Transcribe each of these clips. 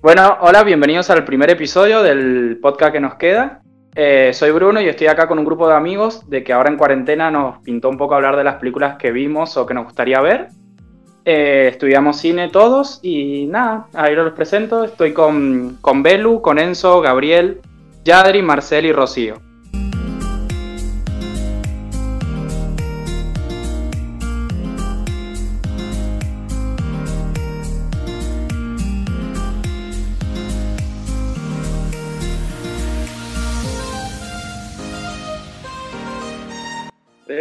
Bueno, hola, bienvenidos al primer episodio del podcast que nos queda. Eh, soy Bruno y estoy acá con un grupo de amigos de que ahora en cuarentena nos pintó un poco hablar de las películas que vimos o que nos gustaría ver. Eh, estudiamos cine todos y nada, ahí los presento. Estoy con, con Belu, con Enzo, Gabriel, Yadri, Marcel y Rocío.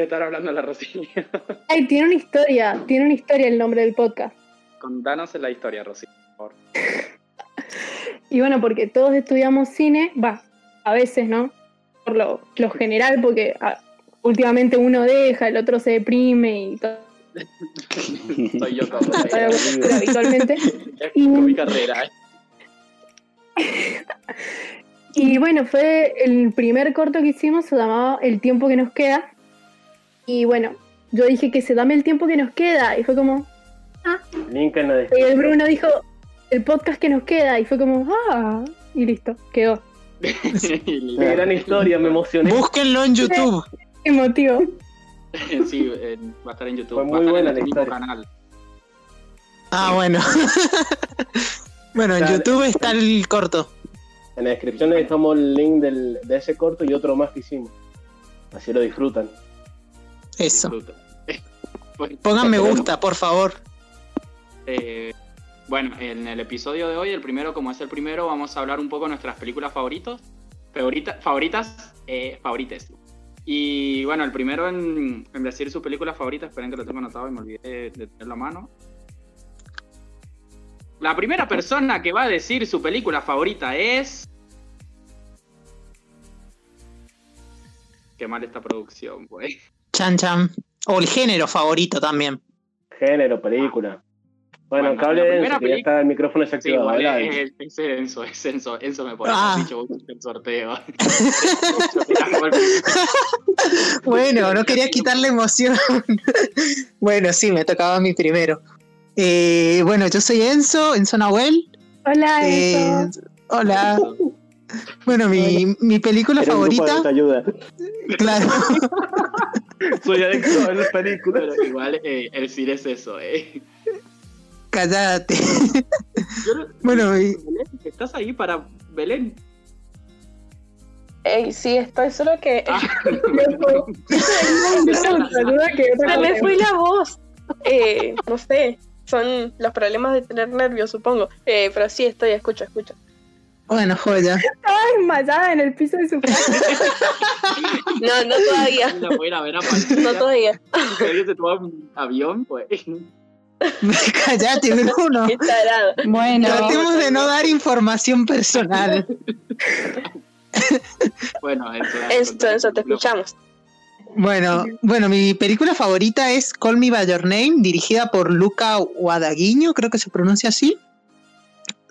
Estar hablando la Rocío. Ay, tiene una historia, tiene una historia el nombre del podcast. Contanos la historia, Rocío, por favor. Y bueno, porque todos estudiamos cine, va, a veces, ¿no? Por lo, lo general, porque ah, últimamente uno deja, el otro se deprime y todo. Soy yo como Pero habitualmente. Es mi carrera, ¿eh? Y bueno, fue el primer corto que hicimos, se llamaba El tiempo que nos queda. Y bueno, yo dije que se dame el tiempo que nos queda. Y fue como, Link en la y el Bruno dijo, el podcast que nos queda. Y fue como, ah, y listo, quedó. Qué gran historia, me emocioné. Búsquenlo en YouTube. Emotivo. sí, eh, va a estar en YouTube. Fue va muy a estar buena en la el mismo historia. canal. Ah, bueno. bueno, en. YouTube está el corto. En la descripción le dejamos el link del, de ese corto y otro más que hicimos. Así lo disfrutan. Eso. Bueno, Pongan me gusta, por favor. eh, bueno, en el episodio de hoy, el primero, como es el primero, vamos a hablar un poco de nuestras películas favoritos, favorita- favoritas, eh, favorites. Y bueno, el primero en, en decir su película favorita, esperen que lo tengo anotado y me olvidé de, de tenerlo a mano. La primera persona que va a decir su película favorita es. Qué mal esta producción, pues. Chan Chan. O el género favorito también. Género, película. Bueno, Bueno, cable que ya está el micrófono Sí, desactivado. igual habla, es, es, es Enzo, es Enzo, Enzo me pone Ah. dicho el sorteo. Bueno, no quería quitar la emoción. bueno, sí, me tocaba a mí primero. Eh, bueno, yo soy Enzo, Enzo Nahuel. Hola, Eh, Enzo. hola. Bueno, mi, mi película Era un grupo de favorita, claro. Soy adicto a las películas. Pero igual eh, el cine es eso, eh. Cállate. No- Bueno, y- Belén, ¿estás ahí para Belén? Ey, sí, estoy solo que Ah, Saluda que otra se me fue la voz. Eh, no sé, son los problemas de tener nervios, supongo. Eh, pero sí, estoy, escucho, escucho. Bueno, joya. Estaba desmayada en el piso de su casa. No, no todavía, la voy a ir a ver a Patricia. no todavía. ¿Alguien se toma un avión? Pues. Cállate, Bruno. Qué tarado. Bueno, Tratemos de no dar información personal. Bueno, eso. Enzo, Enzo, te escuchamos. Bueno, bueno, mi película favorita es Call Me By Your Name, dirigida por Luca Guadagnino, creo que se pronuncia así.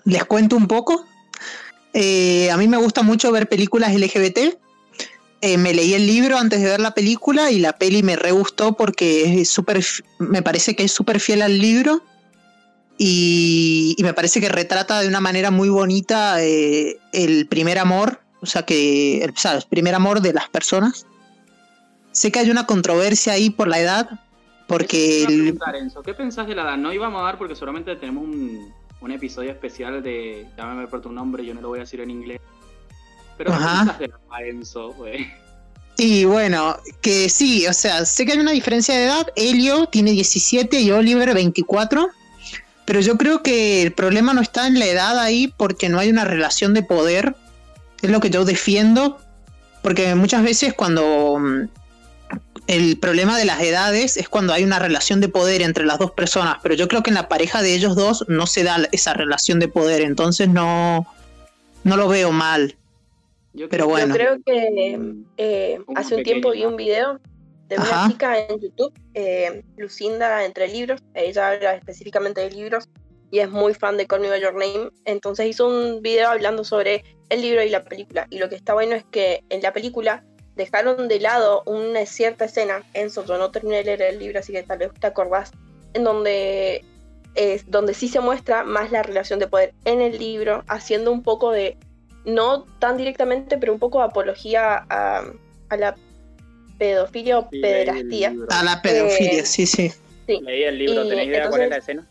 Les cuento un poco. Eh, a mí me gusta mucho ver películas LGBT. Eh, me leí el libro antes de ver la película y la peli me re gustó porque es súper, f- me parece que es súper fiel al libro y, y me parece que retrata de una manera muy bonita eh, el primer amor, o sea que el, ¿sabes? primer amor de las personas. Sé que hay una controversia ahí por la edad, porque Eso el- ¿qué pensás de la edad? No íbamos a dar porque seguramente tenemos un, un episodio especial de. Llámame por tu nombre, yo no lo voy a decir en inglés. Pero ¿qué Ajá. de la Enzo? güey? Y bueno, que sí, o sea, sé que hay una diferencia de edad. Helio tiene 17 y Oliver 24. Pero yo creo que el problema no está en la edad ahí porque no hay una relación de poder. Es lo que yo defiendo. Porque muchas veces cuando mm, el problema de las edades es cuando hay una relación de poder entre las dos personas. Pero yo creo que en la pareja de ellos dos no se da esa relación de poder. Entonces no, no lo veo mal. Yo Pero creo- bueno. Yo creo que eh, hace un tiempo vi un video de una Ajá. chica en YouTube, eh, Lucinda entre libros. Ella habla específicamente de libros y es muy fan de Call Me By Your Name. Entonces hizo un video hablando sobre el libro y la película. Y lo que está bueno es que en la película dejaron de lado una cierta escena. Enzo, yo no terminé de leer el libro, así que tal vez te acordás. En donde es donde sí se muestra más la relación de poder en el libro, haciendo un poco de, no tan directamente, pero un poco de apología a, a la pedofilia o Sí, pederastía. A la pedofilia, Eh, sí, sí. Sí. Leí el libro, Y ¿tenés idea cuál es la escena?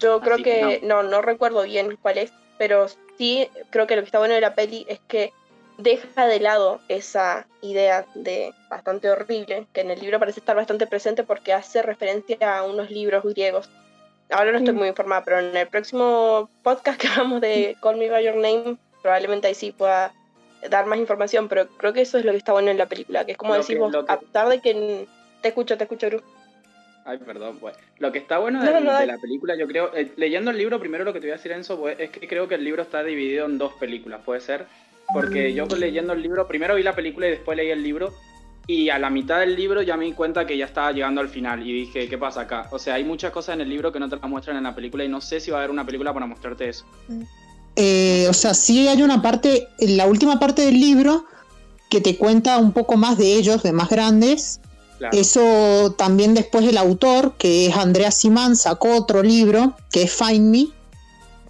Yo creo Así que que, no. no, recuerdo bien cuál es, pero sí creo que lo que está bueno de la peli es que deja de lado esa idea de bastante horrible, que en el libro parece estar bastante presente porque hace referencia a unos libros griegos. Ahora no estoy Sí. muy informada, pero en el próximo podcast que hagamos de Call Me By Your Name, probablemente ahí sí pueda dar más información, pero creo que eso es lo que está bueno en la película, que es como que- que- a pesar de que... Te escucho, te escucho, Gru. Ay, perdón, pues. Lo que está bueno No, de, no, no, de dale. la película, yo creo, eh, leyendo el libro, primero lo que te voy a decir, Enzo, pues, es que creo que el libro está dividido en dos películas, ¿puede ser? Porque yo leyendo el libro, primero vi la película y después leí el libro, y a la mitad del libro ya me di cuenta que ya estaba llegando al final, y dije, ¿qué pasa acá? O sea, hay muchas cosas en el libro que no te las muestran en la película, y no sé si va a haber una película para mostrarte eso. Eh, o sea, sí hay una parte, en la última parte del libro, que te cuenta un poco más de ellos, de más grandes. Claro. Eso también después el autor, que es Andrea Simán, sacó otro libro, que es Find Me,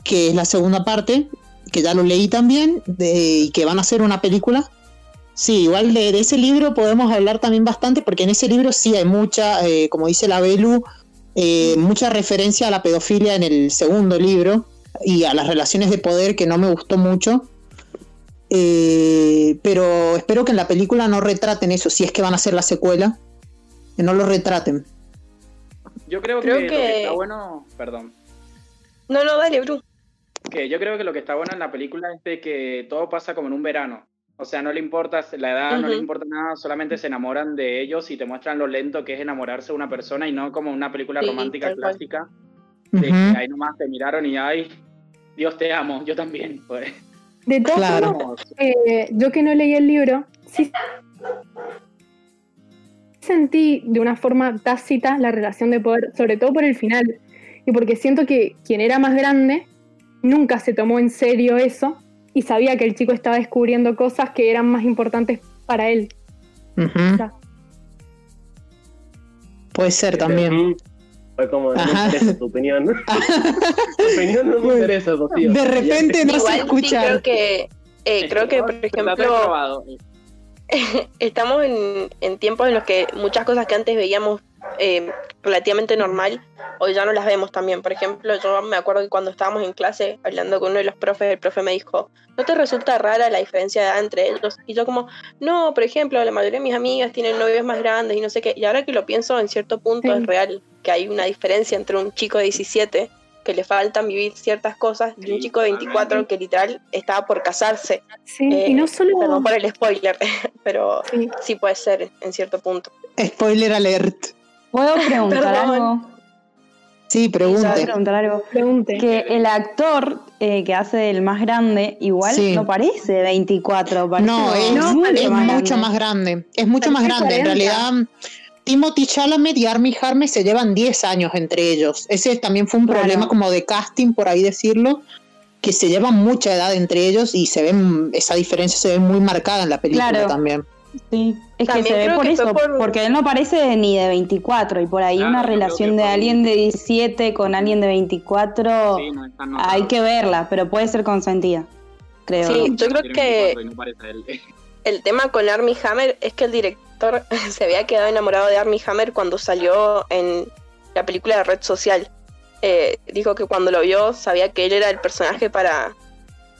que es la segunda parte, que ya lo leí también, de- y que van a hacer una película. Sí, igual de, de ese libro podemos hablar también bastante, porque en ese libro sí hay mucha, eh, como dice la Belu, eh, mucha referencia a la pedofilia en el segundo libro y a las relaciones de poder que no me gustó mucho. Eh, pero espero que en la película no retraten eso, si es que van a hacer la secuela, que no lo retraten. Yo creo, Creo que, lo que- está bueno, perdón, No, no, dale, Gru. Que yo creo que lo que está bueno en la película es de que todo pasa como en un verano. O sea, no le importa la edad, no le importa nada, solamente se enamoran de ellos y te muestran lo lento que es enamorarse de una persona y no como una película Sí, romántica clásica de Ujú. que ahí nomás te miraron y ay, Dios te amo, yo también. Pues, De todas Claro. eh, yo que no leí el libro, sí sentí de una forma tácita la relación de poder, sobre todo por el final, y porque siento que quien era más grande nunca se tomó en serio eso y sabía que el chico estaba descubriendo cosas que eran más importantes para él. Puede ser también. Fue como, no interesa tu opinión. tu opinión no me interesa, Rocío. De repente no se sí escucha. creo que, eh, creo que, por ejemplo, probado. estamos en, en tiempos en los que muchas cosas que antes veíamos eh, relativamente normal, hoy ya no las vemos también. Por ejemplo, yo me acuerdo que cuando estábamos en clase hablando con uno de los profes, el profe me dijo, ¿no te resulta rara la diferencia de edad entre ellos? Y yo como, no, por ejemplo, la mayoría de mis amigas tienen novios más grandes y no sé qué. Y ahora que lo pienso, en cierto punto Sí. es real que hay una diferencia entre un chico de 17 que le faltan vivir ciertas cosas y un chico de 24 que literal estaba por casarse. Sí, Eh, y no solo... Perdón por el spoiler, pero Sí. sí puede ser en cierto punto. Spoiler alert. ¿Puedo preguntar algo? Sí, ¿Puedo pregunte. preguntar algo? Pregunte. Que el actor eh, que hace del más grande igual Sí. no parece de 24, parece No, es, No, mucho es más mucho grande. más grande. Es mucho más grande. En 40. realidad, Timothy Chalamet y Armie Harmer se llevan 10 años entre ellos. Ese también fue un Claro. problema como de casting, por ahí decirlo, que se llevan mucha edad entre ellos y se ven esa diferencia se ve muy marcada en la película Claro. también. Sí, es que se ve creo por eso, por- porque él no parece ni de 24 y por ahí Claro, una relación de alguien de 17 con alguien de 24 Sí, no hay que verla, pero puede ser consentida, creo. Sí, yo creo que 24 y no parece él. el tema con Armie Hammer es que el director se había quedado enamorado de Armie Hammer cuando salió en la película de Red Social. Eh, dijo que cuando lo vio sabía que él era el personaje para,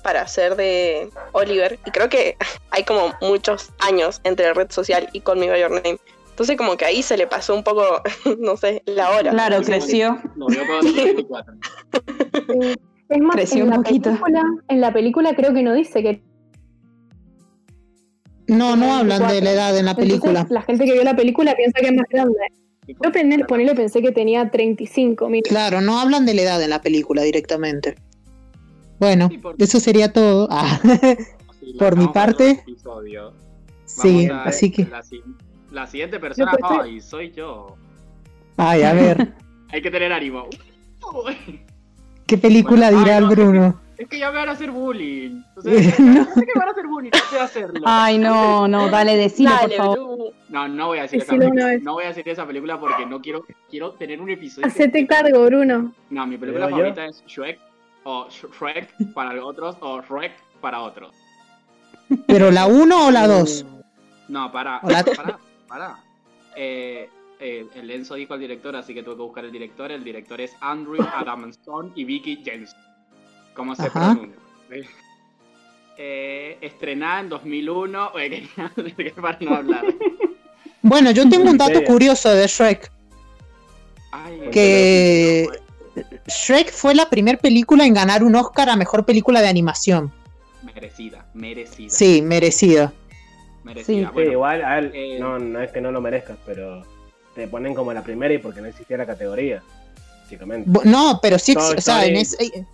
para ser de Oliver. Y creo que hay como muchos años entre Red Social y Call Me By Your Name. Entonces como que ahí se le pasó un poco, no sé, la hora. Claro, creció. 24. Sí. Es más, Creció en un la, poquito. película, en la película creo que no dice que No, no hablan de la 24. edad en la película. Entonces, la gente que vio la película piensa que es más grande. Yo ponele, pensé que tenía 35 mil. Claro, no hablan de la edad en la película directamente. Bueno, Sí, porque- eso sería todo. Ah, Sí, Por mi parte, sí, a- así que. La, si- la siguiente persona, Yo ay, soy yo. Ay, a ver, Hay que tener ánimo. ¿qué película Bueno, dirá ay, el no, Bruno? Es que ya me van a hacer bullying. O sea, sé que me van a hacer bullying, no sé hacerlo. Ay, no, no, dale, decilo, por Dale, favor. Bru. No, no voy a decir esa Decilo película. vez. No voy a decir esa película porque no quiero, quiero tener un episodio. Hacete cargo, Bruno. No, mi película favorita es Shrek o Sh- Shrek para otros o Shrek para otros. ¿Pero la 1 o la 2? No, para, Hola. para, para. Eh, eh, el Enzo dijo al director, así que tuve que buscar el director. El director es Andrew Adamson y Vicky Jensen. ¿Cómo se Ajá. pronuncia? Eh, estrenada en 2001. Oye, que- que para no hablar. Bueno, yo tengo un dato curioso de Shrek. Ay, Que Shrek fue la primera película en ganar un Oscar a mejor película de animación. Merecida, merecida. Sí, merecida. Merecida. Sí. Igual, a ver, eh, no, no es que no lo merezcas, pero te ponen como la primera y porque no existía la categoría, básicamente. No, pero sí, Toy o sea, en ese-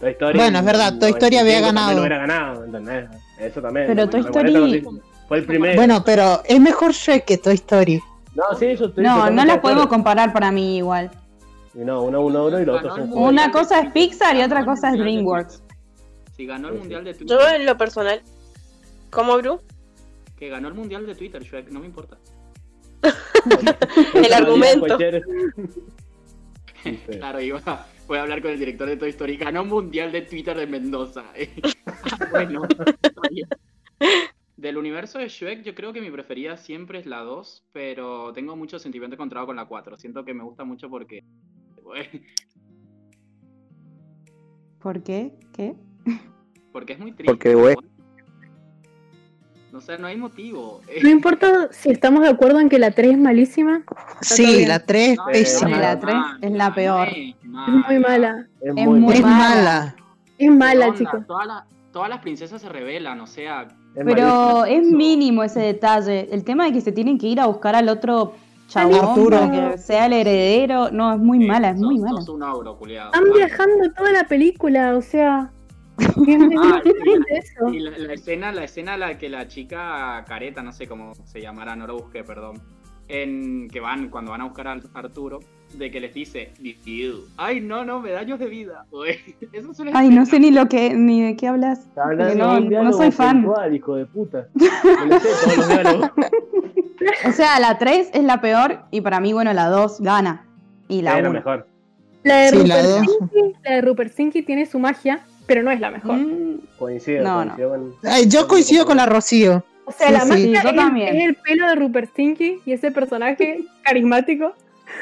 Toy Story Bueno, es verdad, Toy Story había 95 también ganado. No hubiera ganado, ¿entendés? Eso también. Pero ¿no? Toy Story- Fue el primero. bueno, pero es mejor Shrek que Toy Story. no, sí, eso estoy No, no las podemos comparar para mí igual. Y No, uno uno uno y es un juego. Una cosa es Pixar y otra cosa es DreamWorks. Si ganó el sí. mundial de Twitter. Yo en lo personal. ¿Cómo, Bru? Que ganó el mundial de Twitter, Shrek, no me importa. El argumento. Claro, iba, voy a hablar con el director de Toy Story. Ganó un mundial de Twitter de Mendoza. Bueno. Del universo de Shrek, yo creo que mi preferida siempre es la 2, pero tengo mucho sentimiento encontrado con la 4. Siento que me gusta mucho porque. ¿Por qué? ¿Qué? Porque es muy triste. Porque, güey. No sé, no hay motivo. No importa si estamos de acuerdo en que la 3 es malísima, Sí, la 3 es No, pésima. la no, tres mala, es la peor. es es muy mala. Es muy, mala. mala. Es mala, chicos. Todas las, todas las princesas se rebelan, o sea. Es Pero malísima. es mínimo ese detalle. El tema de que se tienen que ir a buscar al otro chabón Arturo. para que sea el heredero. No, es muy mala, es sos- muy mala. Sos un ogro, culiado. Están viajando toda la película, o sea. ¿Qué me Ah, sí? Y la, la escena, la escena en la que la chica careta, no sé cómo se llamará, no lo busqué, perdón. En que van, cuando van a buscar a Arturo, de que les dice, ay no, no, me daños de vida. Uy, Eso es una Ay, no sé ni lo que, ni de qué hablas. No- de no soy fan. hijo de puta. Sé. O sea, la 3 es la peor y para mí, bueno, la 2 gana. Y la Era 1. mejor. La de, Sí, la Rupert dos. Sinky, la de Rupert Sinky tiene su magia, pero no es la mejor. Mm, Coincido, No, coincido con- Ay, yo coincido con la Rocío. O sea, Sí, la sí. magia Yo es, también. es el pelo de Rupert Sinky y ese personaje carismático.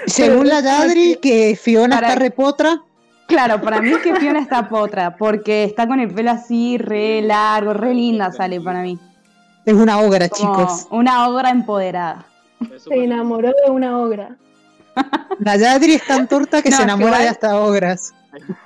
Según la Yadri, que Fiona Para- está repotra. Claro, para mí es que Fiona está potra, porque está con el pelo así, re largo, re linda sale para mí. Es una obra, Como chicos. una obra empoderada. Se enamoró de una obra. La Yadri es tan torta que No, se que enamora de hasta ogras.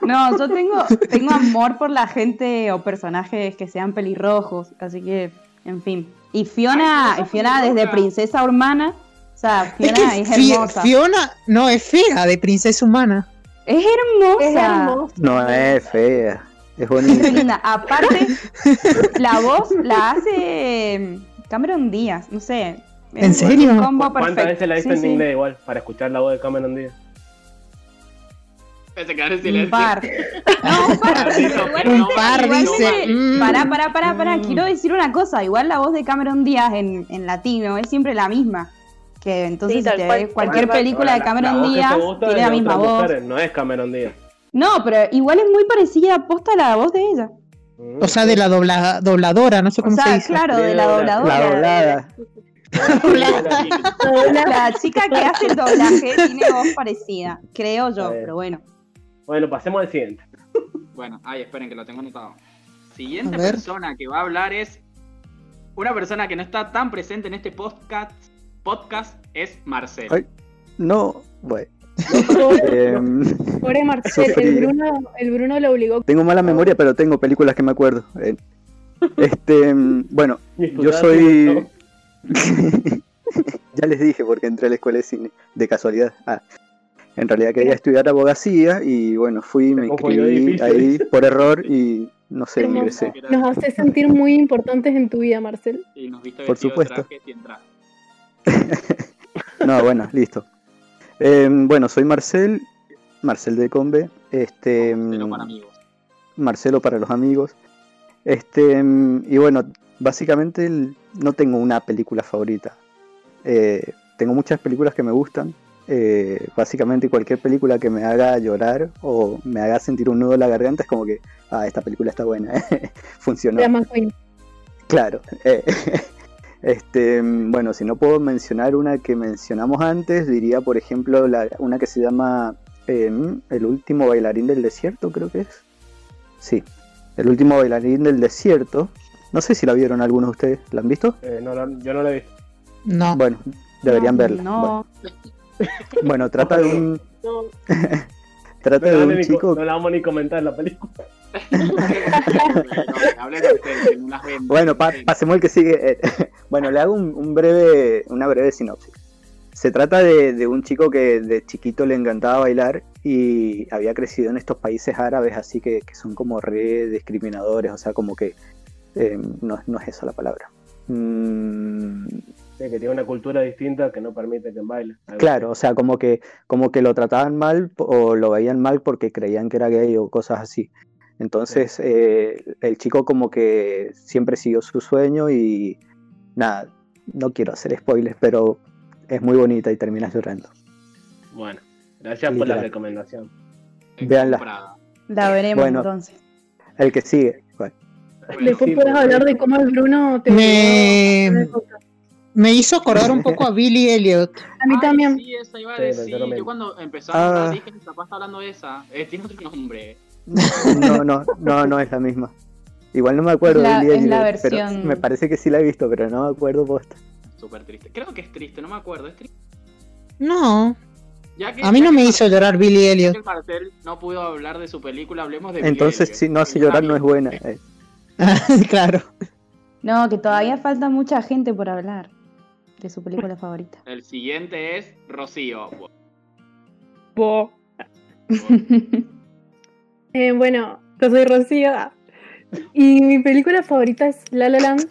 No, yo tengo, tengo amor por la gente o personajes que sean pelirrojos, así que, en fin. Y Fiona, Ay, Fiona desde princesa hermana, o sea, Es Fiona que es, Fi- hermosa. Fiona no es fea de princesa humana. Es hermosa. Es hermoso. No es fea, es Es bonita. linda. Aparte, la voz la hace Cameron Díaz, no sé. ¿En serio? ¿Cuántas perfecto. veces la viste Sí, en sí. inglés igual? Para escuchar la voz de Cameron Díaz. Se quedaron en Un silencio. par. No, un par. Un par, dice. mm. Pará, pará, pará, pará. Mm. Quiero decir una cosa. Igual la voz de Cameron Díaz en, en latino es siempre la misma. Que entonces Sí, si te cual, ves cualquier cual. película de la- Cameron la Díaz tiene la misma voz. mujer, no es Cameron Díaz. No, pero igual es muy parecida posta a la voz de ella. Mm. O sea, de la dobla- dobladora, no sé O cómo se sea, dice. claro, de la dobla- La dobladora. doblada. La chica que hace el doblaje tiene voz parecida, creo yo, pero bueno. Bueno, pasemos al siguiente. Bueno, ay, esperen que lo tengo anotado. Siguiente persona que va a hablar es una persona que no está tan presente en este podcast. Podcast es Marcel. Ay. No, bueno. Pobre, Em, pobre Marcel, sufrí. el Bruno, el Bruno lo obligó. tengo mala memoria, pero tengo películas que me acuerdo. Eh, Este, em, bueno, yo soy. ya les dije porque entré a la escuela de cine, de casualidad. Ah, en realidad quería estudiar abogacía y bueno, fui, me inscribí ahí por error y no sé, ingresé. Nos hace sentir muy importantes en tu vida, Marcel. Y nos viste Por de supuesto. traje y entraste. No, bueno, listo. Em, bueno, soy Marcel, Marcel de Combe. Este, Pero em, para amigos. Marcelo para los amigos. Este, mm, y bueno, básicamente no tengo una película favorita. Eh, tengo muchas películas que me gustan. Eh, básicamente cualquier película que me haga llorar o me haga sentir un nudo en la garganta es como que, ah, esta película está buena, funcionó. Claro. eh, este, bueno, si no puedo mencionar una que mencionamos antes, diría, por ejemplo, la- una que se llama eh, El último bailarín del desierto, creo que es. Sí, El último bailarín del desierto. No sé si la vieron algunos de ustedes. ¿La han visto? Eh, no, la- yo no la he visto. No. Bueno, deberían No, verla. No, Bueno, bueno, trata de un, No, trata no, de un chico. no la vamos a ni comentar la película. Bueno, pa- pasemos el que sigue. eh, bueno, le hago un, un breve, una breve sinopsis. Se trata de, de un chico que de chiquito le encantaba bailar y había crecido en estos países árabes, así que, que son como re discriminadores, o sea, como que eh, no, no es esa la palabra. Mm, Sí, que tiene una cultura distinta que no permite que baile. Claro, o sea, como que, como que lo trataban mal o lo veían mal porque creían que era gay o cosas así. Entonces, eh, el chico como que siempre siguió su sueño y nada, no quiero hacer spoilers, pero es muy bonita y terminas llorando. Bueno, gracias por la recomendación. Comprada. la veremos Bueno. entonces. El que sigue, bueno, Después Sí, puedes porque- hablar de cómo el Bruno te Me-. Me hizo acordar un poco a Billy Elliot. A mí Ay, también. Sí, esa iba a decir. yo cuando empezó a hablar Ah. dije, capaz está hablando de esa. Eh, tiene otro nombre. No, no, no, no es la misma. Igual no me acuerdo la- de Billie es la Eilish, pero versión- me parece que sí la he visto, pero no me acuerdo posta. Súper triste. Creo que es triste, no me acuerdo. Es triste. No, Ya que, a mí ya no que me hizo llorar Billy Elliot. no pudo hablar de su película, hablemos de Entonces, Billie si no hace llorar, no es buena. eh. claro. No, que todavía falta mucha gente por hablar de su película favorita. El siguiente es Rocío. Bo. Eh, bueno, yo soy Rocío. Y mi película favorita es La La Land.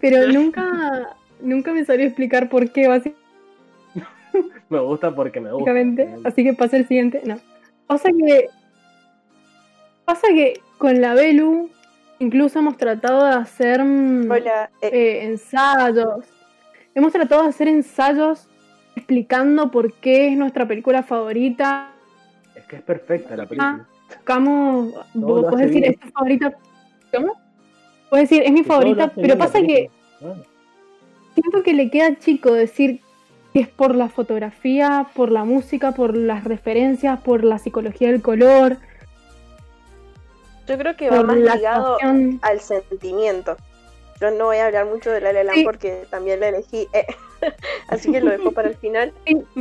Pero nunca, nunca me sabría explicar por qué, Me gusta porque me gusta. básicamente. Así que pasa el siguiente. No. Pasa que. Pasa que con la Belu incluso hemos tratado de hacer mm, Hola, eh, eh, ensayos. Hemos tratado de hacer ensayos explicando por qué es nuestra película favorita. Es que es perfecta la película. No, vos lo podés hace decir, bien. es tu favorita. ¿Cómo? Puedes decir, es mi favorita, pero pasa que película. Ah, siento que le queda chico decir que es por la fotografía, por la música, por las referencias, por la psicología del color, yo creo que va más la ligado al sentimiento. Yo no voy a hablar mucho de La La Land Sí. porque también la elegí, eh, así que lo dejo para el final.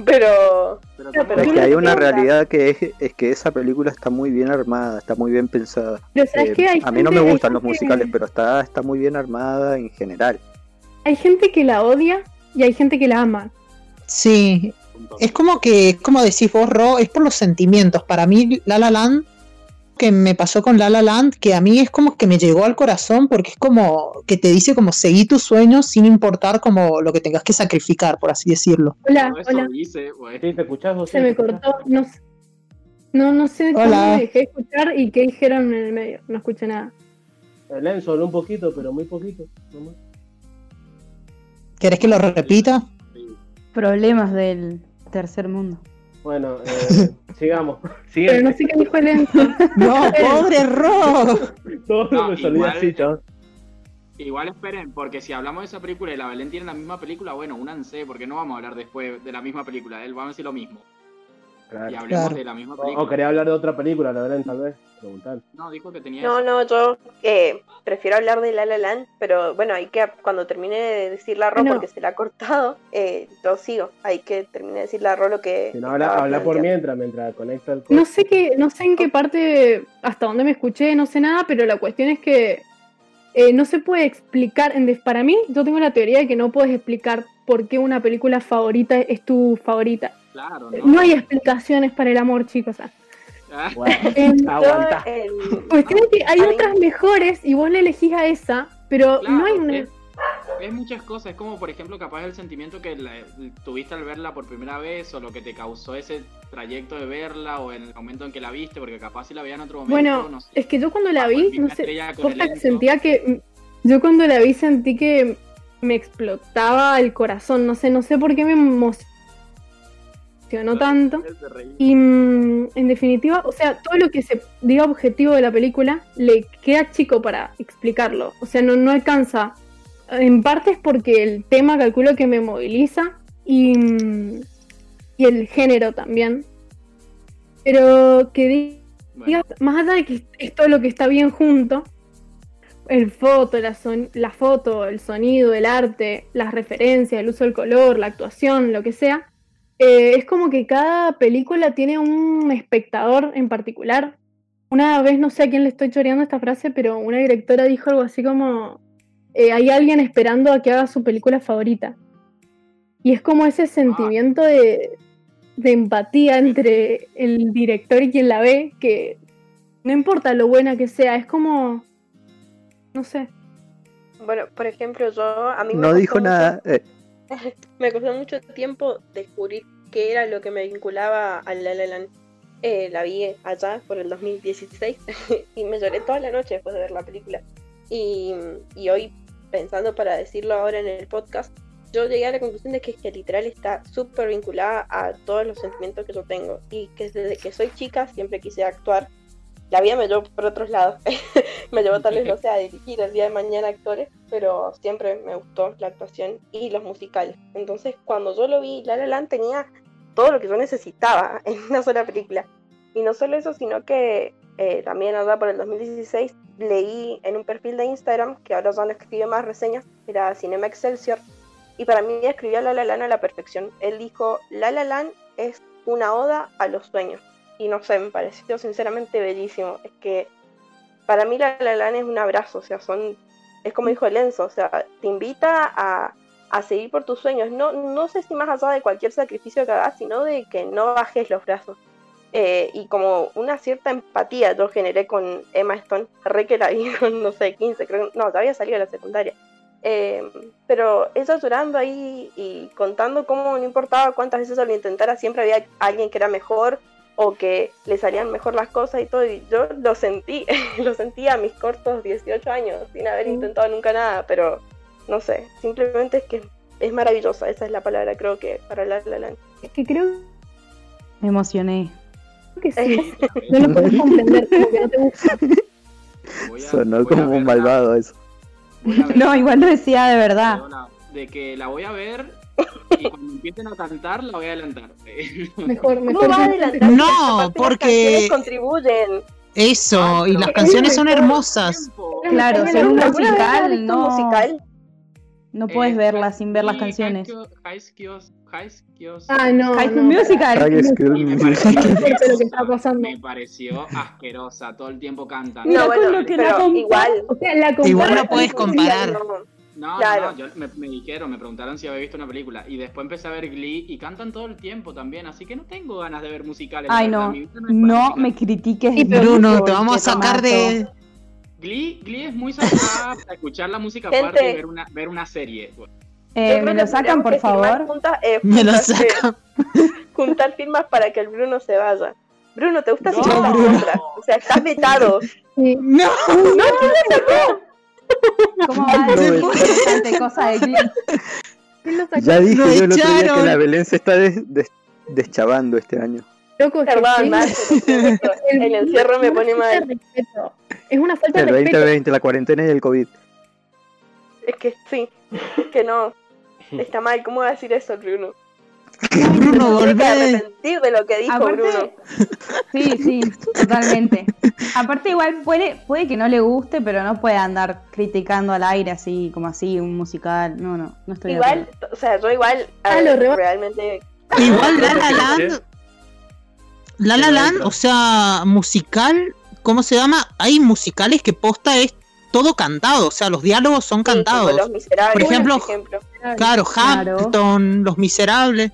Pero Pero Es que hay una realidad que es, es que esa película está muy bien armada, está muy bien pensada. Pero ¿sabes Eh? Hay a mí no me gustan los musicales, pero está, está muy bien armada en general. Hay gente que la odia y hay gente que la ama. Sí, es como que, como decís vos, Ro, es por los sentimientos. Para mí, La La Land, que me pasó con La La Land, que a mí es como que me llegó al corazón porque es como que te dice como seguí tus sueños sin importar como lo que tengas que sacrificar, por así decirlo. Hola, eso hola. dice, güey. Sí, ¿te escuchás vos? Se me cortó. No, sé- no, no sé cómo Hola. me dejé escuchar y qué dijeron en el medio. No escuché nada. El Enzo habló un poquito, pero muy poquito. nomás. ¿Querés que lo repita? Problemas del tercer mundo. Bueno, eh, sigamos. Pero Siguiente. no sé qué dijo el Enzo. No, pobre Ro. Todo No, me salía igual- así, chaval. Igual esperen, porque si hablamos de esa película y la Belén tiene la misma película, bueno, únanse, porque no vamos a hablar después de la misma película, él vamos a decir lo mismo. Claro. Y hablemos Claro. de la misma película. o quería hablar de otra película, la verán tal vez. Preguntar. No, dijo que tenía no, esa. no, yo eh, prefiero hablar de La La Land, pero bueno, hay que, cuando termine de decir la Ro, No. porque se la ha cortado, eh, yo sigo. Hay que terminar de decir la Ro lo que. Si no, habla, habla por mientras, mientras conecta el No sé qué, no sé en qué parte, hasta dónde me escuché, no sé nada, pero la cuestión es que eh, no se puede explicar. Para mí, yo tengo la teoría de que no puedes explicar por qué una película favorita es tu favorita. Claro, No, ¿no? hay explicaciones para el amor, chicos. Ah, Bueno, aguanta. el- cuestión es que hay otras mejores y vos le elegís a esa, pero Claro, no hay una. es- es muchas cosas, es como por ejemplo capaz el sentimiento que la- tuviste al verla por primera vez o lo que te causó ese trayecto de verla o en el momento en que la viste, porque capaz si la veía en otro momento, Bueno, no sé. es que yo cuando la el vi, misma no sé, que sentía que. Yo cuando la vi sentí que me explotaba el corazón. No sé, no sé por qué me emocionó tanto. Y mm, en definitiva, o sea, todo lo que se diga objetivo de la película le queda chico para explicarlo. O sea, no, no alcanza. En parte es porque el tema calculo que me moviliza y, mm, y el género también. Pero que Bueno, diga, más allá de que es todo lo que está bien junto, el foto, la, son- la foto, el sonido, el arte, las referencias, el uso del color, la actuación, lo que sea, eh, es como que cada película tiene un espectador en particular. Una vez, no sé a quién le estoy choreando esta frase, pero una directora dijo algo así como, eh, hay alguien esperando a que haga su película favorita. Y es como ese sentimiento de, de empatía entre el director y quien la ve, que no importa lo buena que sea, es como, no sé. Bueno, por ejemplo, yo a mí me No dijo mucho- nada. eh, Me costó mucho tiempo descubrir qué era lo que me vinculaba a La La Land. Eh, la vi allá por el 2016 y me lloré toda la noche después de ver la película. Y, y hoy, pensando para decirlo ahora en el podcast, yo llegué a la conclusión de que, que literal está súper vinculada a todos los sentimientos que yo tengo. Y que desde que soy chica siempre quise actuar. La vida me llevó por otros lados. me llevó tal vez, no sé, a dirigir el día de mañana actores, pero siempre me gustó la actuación y los musicales. Entonces, cuando yo lo vi, La La Land tenía todo lo que yo necesitaba en una sola película. Y no solo eso, sino que eh, también allá por el 2016 leí en un perfil de Instagram, que ahora ya no escribe más reseñas, era Cinema Excelsior, y para mí escribió La La Land a la perfección. Él dijo, La La Land es una oda a los sueños. Y no sé, me pareció sinceramente bellísimo. Es que para mí La La Land es un abrazo, o sea, son, es como dijo Lenzo, o sea, te invita a, a seguir por tus sueños. No, no sé si más allá de cualquier sacrificio que hagas, sino de que no bajes los brazos. Eh, y como una cierta empatía yo generé con Emma Stone, re que la vi no sé, 15, creo, no, ya había salido de la secundaria. Eh, pero ella llorando ahí y contando cómo no importaba cuántas veces lo intentara, siempre había alguien que era mejor o que le salían mejor las cosas y todo, y yo lo sentí, lo sentí a mis cortos 18 años, sin haber intentado nunca nada, pero no sé, simplemente es que es maravillosa, esa es la palabra creo que para La La Land. Es que creo Me emocioné. que sí. No lo puedes comprender, como que no te gusta. voy a- Sonó voy a como un malvado eso. No, igual lo decía de verdad. De que la voy a ver y cuando empiecen a cantar la voy a adelantar. Mejor, ¿Cómo mejor. va a adelantar? No, las porque- canciones contribuyen. Eso, y pero- las canciones son hermosas. Claro, ser un que- ¿Alguna vez has musical, no. musical? No puedes Eh, verlas sin ver las y canciones. High School- High Ah, no. High School no, Musical. High School Y me Musical. No. Me pareció asquerosa, todo el tiempo cantan. No, con bueno, lo que pero igual. O sea, la Igual no puedes musical, comparar. no. No, Claro. no, yo, me, me dijeron, me preguntaron si había visto una película. Y después empecé a ver Glee y cantan todo el tiempo también. Así que no tengo ganas de ver musicales. Ay, no. No me critiques. Sí, Bruno, te vamos a sacar de. Glee, Glee es muy sacada para escuchar la música Gente. aparte y ver una, ver una serie. Eh, Yo ¿Me lo que sacan, por favor? juntas, eh, Me lo eh, sacan. juntar firmas para que el Bruno se vaya. Bruno, ¿te gusta No, si no? O sea, estás vetado. Sí. ¡No! ¿Cómo va a decir no. cosa de Glee? ¿Quién lo sacó? Ya dije yo el otro día que la Belén se está des- des- deschavando este año. Loco, Perdón, el encierro me pone mal. Respeto. Es una falta El de respeto. 2020, la cuarentena y el COVID. Es que sí, que no. Está mal, ¿cómo va a decir eso, Bruno? Bruno, volvé. arrepentir de lo que dijo Bruno. Aparte, sí, sí, totalmente. Aparte igual puede, puede que no le guste, pero no puede andar criticando al aire así, como así, un musical. No, no, no estoy Igual, o sea, yo igual Ah, lo reba- realmente Igual La La Land. La La Land, o sea, musical, ¿cómo se llama? Hay musicales que posta es todo cantado, o sea, los diálogos son sí, como cantados. Los Miserables, Por ejemplo, ejemplo. Claro, Claro. Hamilton, Los Miserables.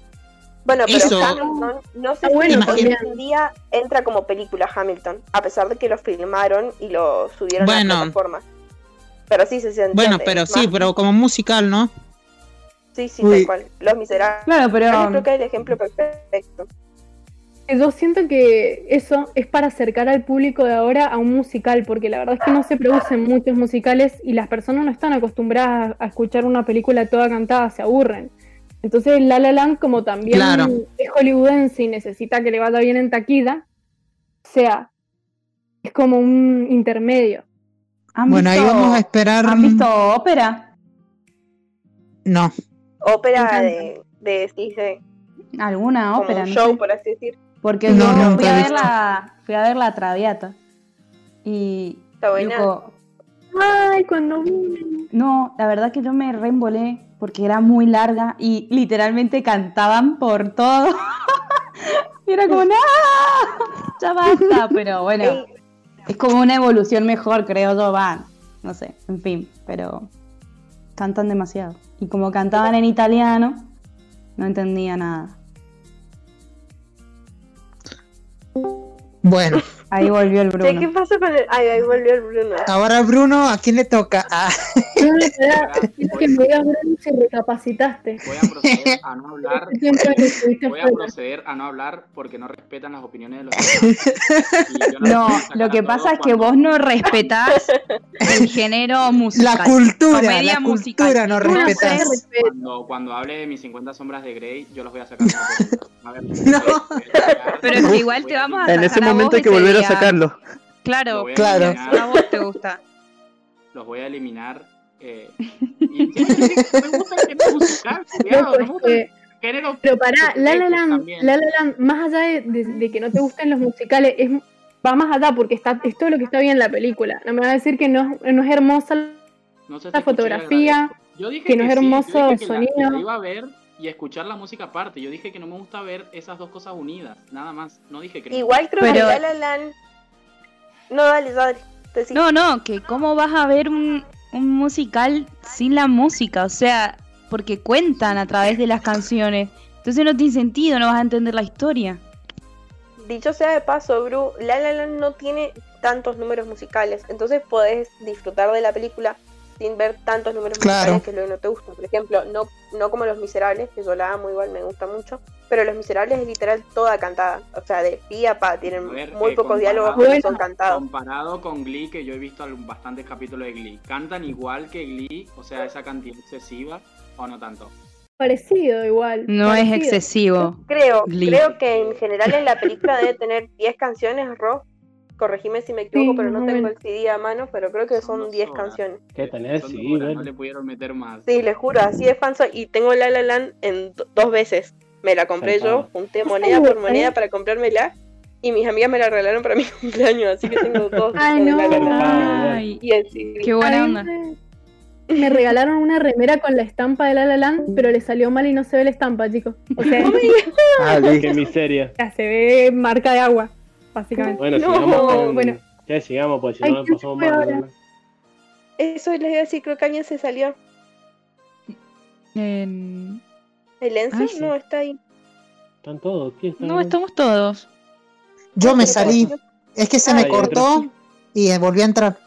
Bueno, pero Eso. Hamilton, no sé Ah, bueno, si hoy también. en día entra como película Hamilton, a pesar de que lo filmaron y lo subieron a Bueno. la plataforma. Pero sí se siente. Bueno, pero sí, pero como musical, ¿no? Sí, sí, Uy. tal cual. Los miserables. Claro, pero creo que es el ejemplo perfecto. Yo siento que eso es para acercar al público de ahora a un musical, porque la verdad es que no se producen muchos musicales y las personas no están acostumbradas a escuchar una película toda cantada, se aburren. Entonces La La Land, como también Claro. es hollywoodense y necesita que le vaya bien en taquilla, o sea, es como un intermedio. ¿han Bueno, ahí vamos a esperar. ¿Han visto ópera? No. Ópera de, de, sí, de- ¿Alguna ópera? un no show, sé. por así decir. Porque No, yo fui a ver la, fui a ver la Traviata. Y Está buena. Ay, cuando vi- no, la verdad que yo me reembolé porque era muy larga y literalmente cantaban por todo. y era como, ¡no! Ya basta, pero bueno, es como una evolución mejor, creo yo, van. No sé, en fin, pero cantan demasiado. Y como cantaban en italiano, no entendía nada. Bueno, Ahí volvió el Bruno. ¿qué pasa con el.? Ay, ahí volvió el Bruno. ahora Bruno, ¿a quién le toca? Ah, quiero que me digas Bruno, si recapacitaste. Voy a proceder a no hablar. Voy a proceder a no hablar porque no respetan las opiniones de los demás. No, lo que pasa es que cuando- vos no respetás el género musical. la cultura, Comedia la musical. cultura no respetar. Cuando, cuando hable de mis 50 sombras de Grey, yo los voy a sacar. A ver, No. Pero es que igual te vamos a En ese momento hay que volver a día. sacarlo. Claro, a Claro. eliminar, a vos te gusta. Los voy a eliminar. Eh, y no me gusta el género musical, cuidado, no me gusta el género. Pero pará, La La Land. La La Land, más allá de, de- de que no te gusten los musicales, es, va más allá porque está, es todo lo que está bien en la película. No me vas a decir que no, no es hermosa No sé si la fotografía. Yo dije que no es hermoso el la- sonido. la iba a ver y escuchar la música aparte. Yo dije que no me gusta ver esas dos cosas unidas, nada más. No dije que no. Igual creo que Pero- La La Land. No, dale, dale. Decí. No, no, que cómo vas a ver un, un musical sin la música, o sea, porque cuentan a través de las canciones. Entonces no tiene sentido, no vas a entender la historia. Dicho sea de paso, Bru, La La Land no tiene tantos números musicales, entonces podés disfrutar de la película sin ver tantos números Claro. musicales que es lo que no te gusta. Por ejemplo, no, no como Los Miserables, que yo la amo igual, me gusta mucho, pero Los Miserables es literal toda cantada, o sea, de pie a pa, tienen A ver, muy eh, pocos diálogos Bueno. son cantados. Comparado con Glee, que yo he visto bastantes capítulos de Glee, ¿cantan igual que Glee? O sea, esa cantidad excesiva o no tanto? parecido igual. No es excesivo. Creo, Glee. creo que en general en la película debe tener 10 canciones, Ro. Corregime si me equivoco, Sí, pero no tengo el CD a mano, pero creo que Son son dos 10 horas. canciones. ¿Qué tenés? Son Sí, horas, no le pudieron meter más. Sí, les juro, así de fan soy. Y tengo La La Land en do- dos veces. Me la compré yo, junté moneda por moneda para comprármela. Y mis amigas me la regalaron para mi cumpleaños, así que tengo dos. Ay, no. La. Ay, Y el CD. qué buena onda. Me, regalaron una remera con la estampa de La La Land, pero le salió mal y no se ve la estampa, chicos. O sea, Ah, Qué miseria. ya se ve marca de agua, básicamente. Bueno, No, sigamos con... bueno. Ya sigamos, pues si Ay, no nos ¿quién pasamos fue mal. ahora? ¿no? Eso les iba a decir, creo que alguien se salió. En- ¿El Enzo? Ay, sí. No, está ahí. Están todos. ¿quién está? No, estamos todos. Yo me Pero salí. Es que se me cortó y volví a entrar.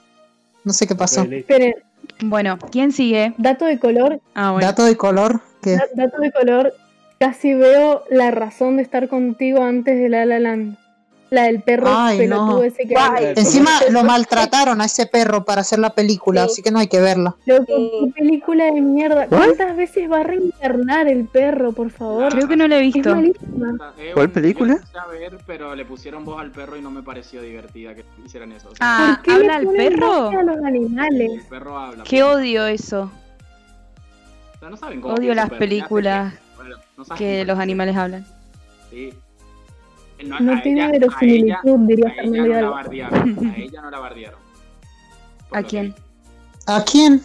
No sé qué pasó. Esperen, Bueno, ¿quién sigue? dato de color, Ah, bueno. Dato de color. que da- dato de color, casi veo la razón de estar contigo antes de La La Land. La del perro Ay, pelotudo no. ese que Guay. Encima lo maltrataron a ese perro para hacer la película, Sí. así que no hay que verla. Loco, Sí. qué película de mierda. ¿Cuántas veces va a reencarnar el perro, por favor? Creo que no lo he Es visto. malísima. Eh, ¿Cuál película? yo a ver, pero le pusieron voz al perro y no me pareció divertida que hicieran eso. O sea, Ah, ¿Por qué ¿habla ponen perro? a los animales? el perro habla. Qué odio eso, O sea, no saben cómo odio las películas que- bueno, no saben que los animales hablan. Sí. No a tiene ella- verosimilitud, diría a ella, a Fernando no la bardearon. A ella no la bardearon. ¿A que quién? ¿A quién?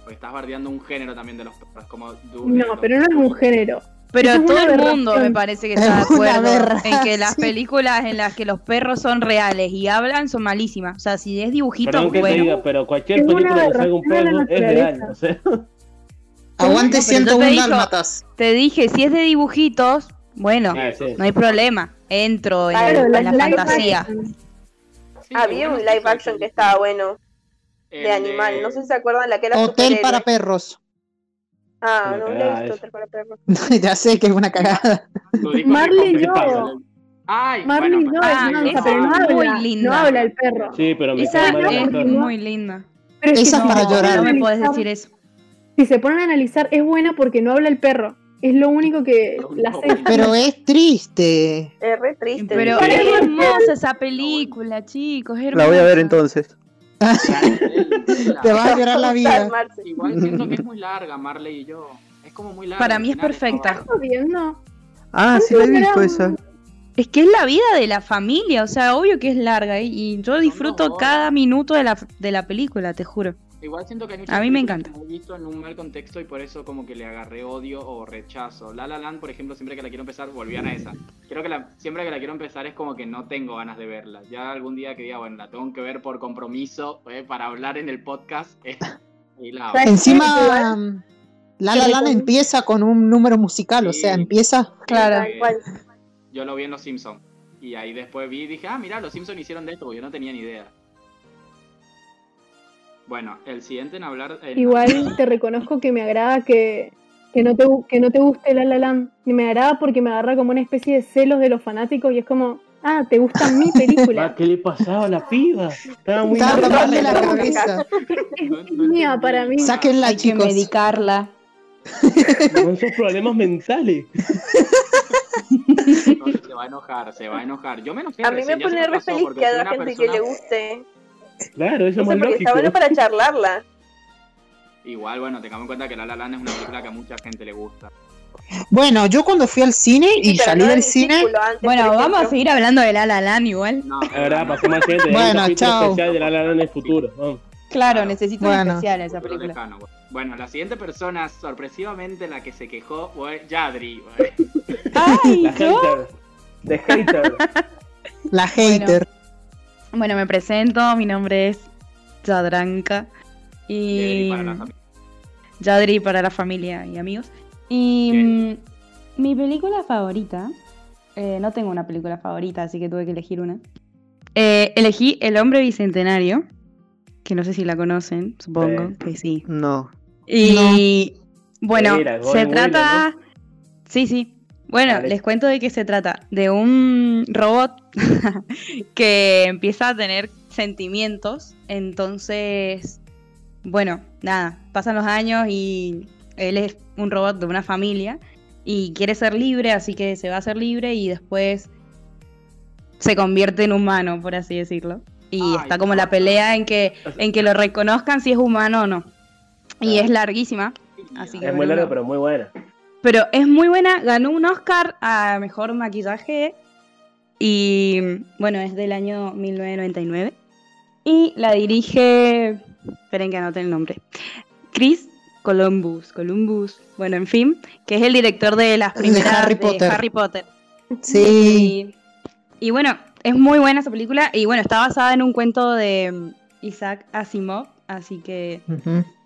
Porque estás bardeando un género también de los perros, como No, los- pero no es un género. Pero es todo el mundo me parece que Es está de una acuerdo en que las películas en las que los perros son reales y hablan son malísimas. O sea, si es dibujito, Perdón que te bueno. diga, pero cualquier Es película que salga un perro es real. O sea, Aguante pero yo te 101 digo- dálmatas. Te dije, si es de dibujitos, bueno, ah, sí. no hay problema. Entro en, Claro, en las la fantasía. action. Sí, Había un live action que estaba bueno. El de animal. No sé si se acuerdan la que era Hotel para perros. Ah, no la he esa. Hotel para perros. ya sé que es una cagada. Marley y yo. Ay, Marley bueno, no es Ah, mansa, esa pero no es muy linda. No habla el perro. Sí, pero me Esa es perro. muy linda. Pero es Esa es para llorar. No me puedes decir eso. Si se ponen a analizar, es buena porque no habla el perro. Es lo único que la hace. Pero es triste. Es re triste. Pero Sí. es hermosa esa película, chicos. es La voy a ver entonces. Te vas a llorar la vida. Igual siento que es muy larga, Marley y yo. Es como muy larga. Para mí es perfecta. como- viendo. Ah, sí la he visto esa. Es que es la vida de la familia, o sea, obvio que es larga y, y yo disfruto cada minuto de la, de la película, te juro. Igual siento que hay muchas A mí me encanta. que he visto en un mal contexto y por eso como que le agarré odio o rechazo. La La Land, por ejemplo, siempre que la quiero empezar, volvían a esa. Creo que la, siempre que la quiero empezar es como que no tengo ganas de verla. Ya algún día que diga, bueno, la tengo que ver por compromiso eh, para hablar en el podcast. eh, y la. Encima, Igual- La La Land empieza con un número musical, o sea, empieza. Claro. Eh. Yo lo vi en Los Simpsons. Y ahí después vi y dije, ah, mira, Los Simpsons hicieron de esto, porque yo no tenía ni idea. Bueno, el siguiente en hablar... en- Igual te reconozco que me agrada que, que, no te, que no te guste La La Land. Y me agrada porque me agarra como una especie de celos de los fanáticos y es como, ah, te gusta mi película. ¿Qué le pasaba a la piba? Estaba muy Estaba de la cabeza. Es mía para mí. Sáquenla, Hay que chicos. medicarla. Con esos problemas mentales. No, se va a enojar, se va a enojar. Yo me enojé A mí me pone re feliz que haya una gente que le persona- guste. Claro, eso es más lógico. está bueno para charlarla. Igual, bueno, tengamos en cuenta que La La Land es una película que a mucha gente le gusta. Bueno, yo cuando fui al cine y Pero salí no del cine, Bueno, vamos a seguir hablando de La La Land igual. No, La verdad, pasó más gente. Un Bueno, chao. especial de la la Land en el futuro. Vamos. Claro, necesito un Bueno. especial esa película. lejano. Bueno, la siguiente persona, sorpresivamente, la que se quejó fue Yadri. güey. ¡Ay, La yo! hater. The hater. la hater. Bueno, me presento, mi nombre es Yadranka. Yadri Y. para la familia. Yadri para la familia y amigos. Y Bien. mm, mi película favorita, eh, no tengo una película favorita, así que tuve que elegir una. Eh, elegí El hombre bicentenario, que no sé si la conocen, supongo que sí. No. Y bueno, se trata... Sí, sí. Bueno, les cuento de qué se trata. De un robot que empieza a tener sentimientos. Entonces, bueno, nada, pasan los años y él es un robot de una familia y quiere ser libre, así que se va a hacer libre y después se convierte en humano, por así decirlo. Y Ay, está como la pelea en que, en que lo reconozcan si es humano o no. Y es larguísima. Así que Es muy bueno, larga, pero muy buena. Pero es muy buena, ganó un Oscar a mejor maquillaje y bueno, es del año 1999 y la dirige, esperen que anote el nombre, Chris Columbus, Columbus, bueno, en fin, que es el director de las De primeras Harry de Potter. Harry Potter. Sí. Y, y bueno, es muy buena esa película y bueno, está basada en un cuento de mm, Isaac Asimov, así que.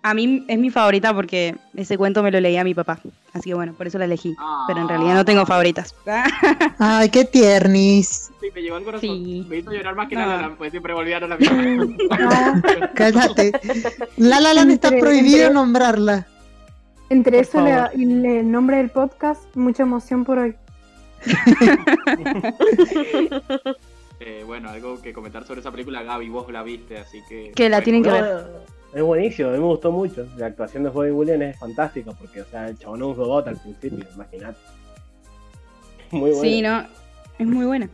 A mí es mi favorita porque ese cuento me lo leía mi papá. Así que bueno, por eso la elegí. Pero en realidad no tengo favoritas. Ay, qué tiernis. Sí, me llegó al corazón. Sí. Me hizo llorar más que No. nada, pues siempre volvían a la misma. Cállate. La La Land está prohibido entre- nombrarla. Entre Por eso y el nombre del podcast, mucha emoción por hoy. Eh, bueno, algo que comentar sobre esa película, Gaby, vos la viste, así que... Que la tienen que ver. Es buenísimo, a mí me gustó mucho. La actuación de Robin Williams es fantástica porque, o sea, el chabón es un robot al principio, imagínate. Muy bueno. Sí, no. Es muy buena.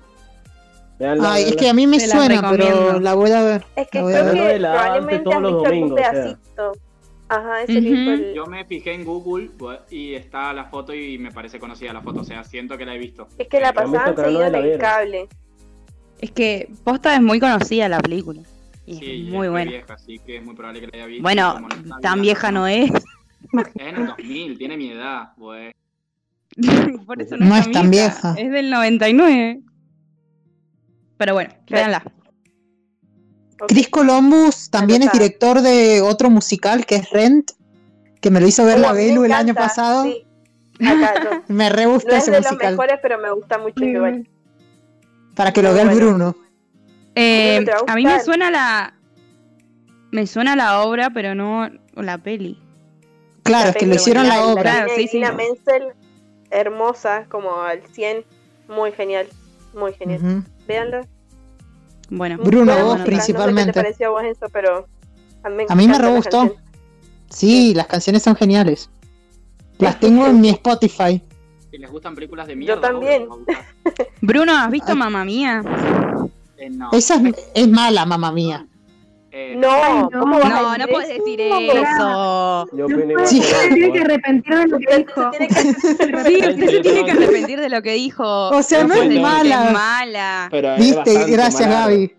Veanla, Ay, es que a mí me la suena, pero la voy a ver. Es que La voy a creo ver. que probablemente todos los visto algún domingos, o sea. pedacito. Ajá, ese que fue el- Yo me fijé en Google y está la foto y me parece conocida la foto, o sea, siento que la he visto. Es que la pasaban seguido en el cable. Es que Posta es muy conocida la película. Y Sí, es muy buena. vieja, así que es muy probable que la haya visto. Bueno, no tan vieja, vieja no es. Es en el 2000, tiene mi edad, pues. Por eso No es tan vieja. Es del 99. Pero bueno, véanla. Chris Columbus también es director de otro musical que es Rent, que me lo hizo ver la Belu el año pasado. sí. Acá, no. Me re No gusta es ese de los musical. mejores, pero me gusta mucho igual. Para que lo vea el bueno. Bruno. Eh, a a mí me suena la. Me suena la obra, pero no la peli. Claro, es que lo hicieron la obra. Claro, sí, sí, sí. Menzel, hermosa, como al 100, muy genial, muy genial. Véanla. Bueno, Bruno, Bueno, vos no sé principalmente. qué te pareció a vos eso, pero a mí, me A mí me encantan re las gustó. canciones. Sí, las canciones son geniales. Las tengo en mi Spotify. Si les gustan películas de mierda. también. a gustar. Bruno, ¿has visto Ah. Mamma Mía? Eh, no. Esa es, es mala, mamá mía. Eh, No, no. ¿cómo vas a No, no puedes decir eso. Yo No Sí. vos, tiene que arrepentir de lo que dijo. Se tiene que- Sí, usted se tiene que arrepentir de lo que dijo. O sea, no es mala. Es mala. Pero es Viste, gracias. Gaby.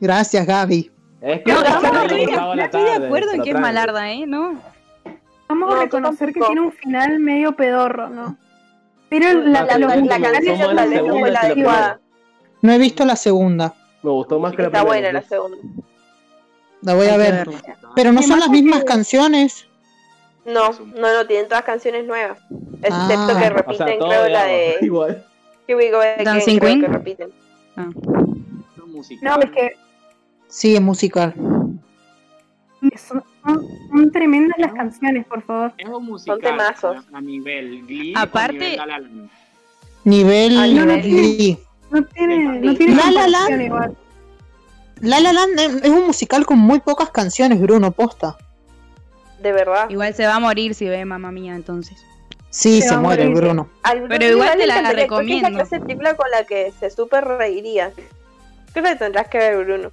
Gracias Gaby. Es que No, estoy, no de acuerdo en que es malarda, ¿eh? No. Vamos No, a reconocer que tiene un final medio pedorro, ¿no? Pero La, la, la, la, Somos es la segunda fue la que la adecuada. No he visto la segunda. Me gustó más que la Está primera. buena la segunda. La voy a ver. Pero no son las mismas canciones. No, no, no, tienen todas canciones nuevas. Excepto Ah. que O repiten, sea, creo, la de Igual. Here We Go Again, Dancing Queen. que repiten. Ah. son. No, es que Sí, es musical. son, son- son tremendas las canciones, por favor. Es un musical temazos. a, a nivel Glee Aparte- nivel La La Land. Nivel Glee. No tiene, no tiene La La Land. igual. La La Land es un musical con muy pocas canciones, Bruno, posta. De verdad. Igual se va a morir si ve Mamma Mía, entonces. Sí, Se muere, morir. Bruno. Pero igual te la recomiendo. Es la clase de película con la que se súper reiría. Creo que tendrás que ver, Bruno.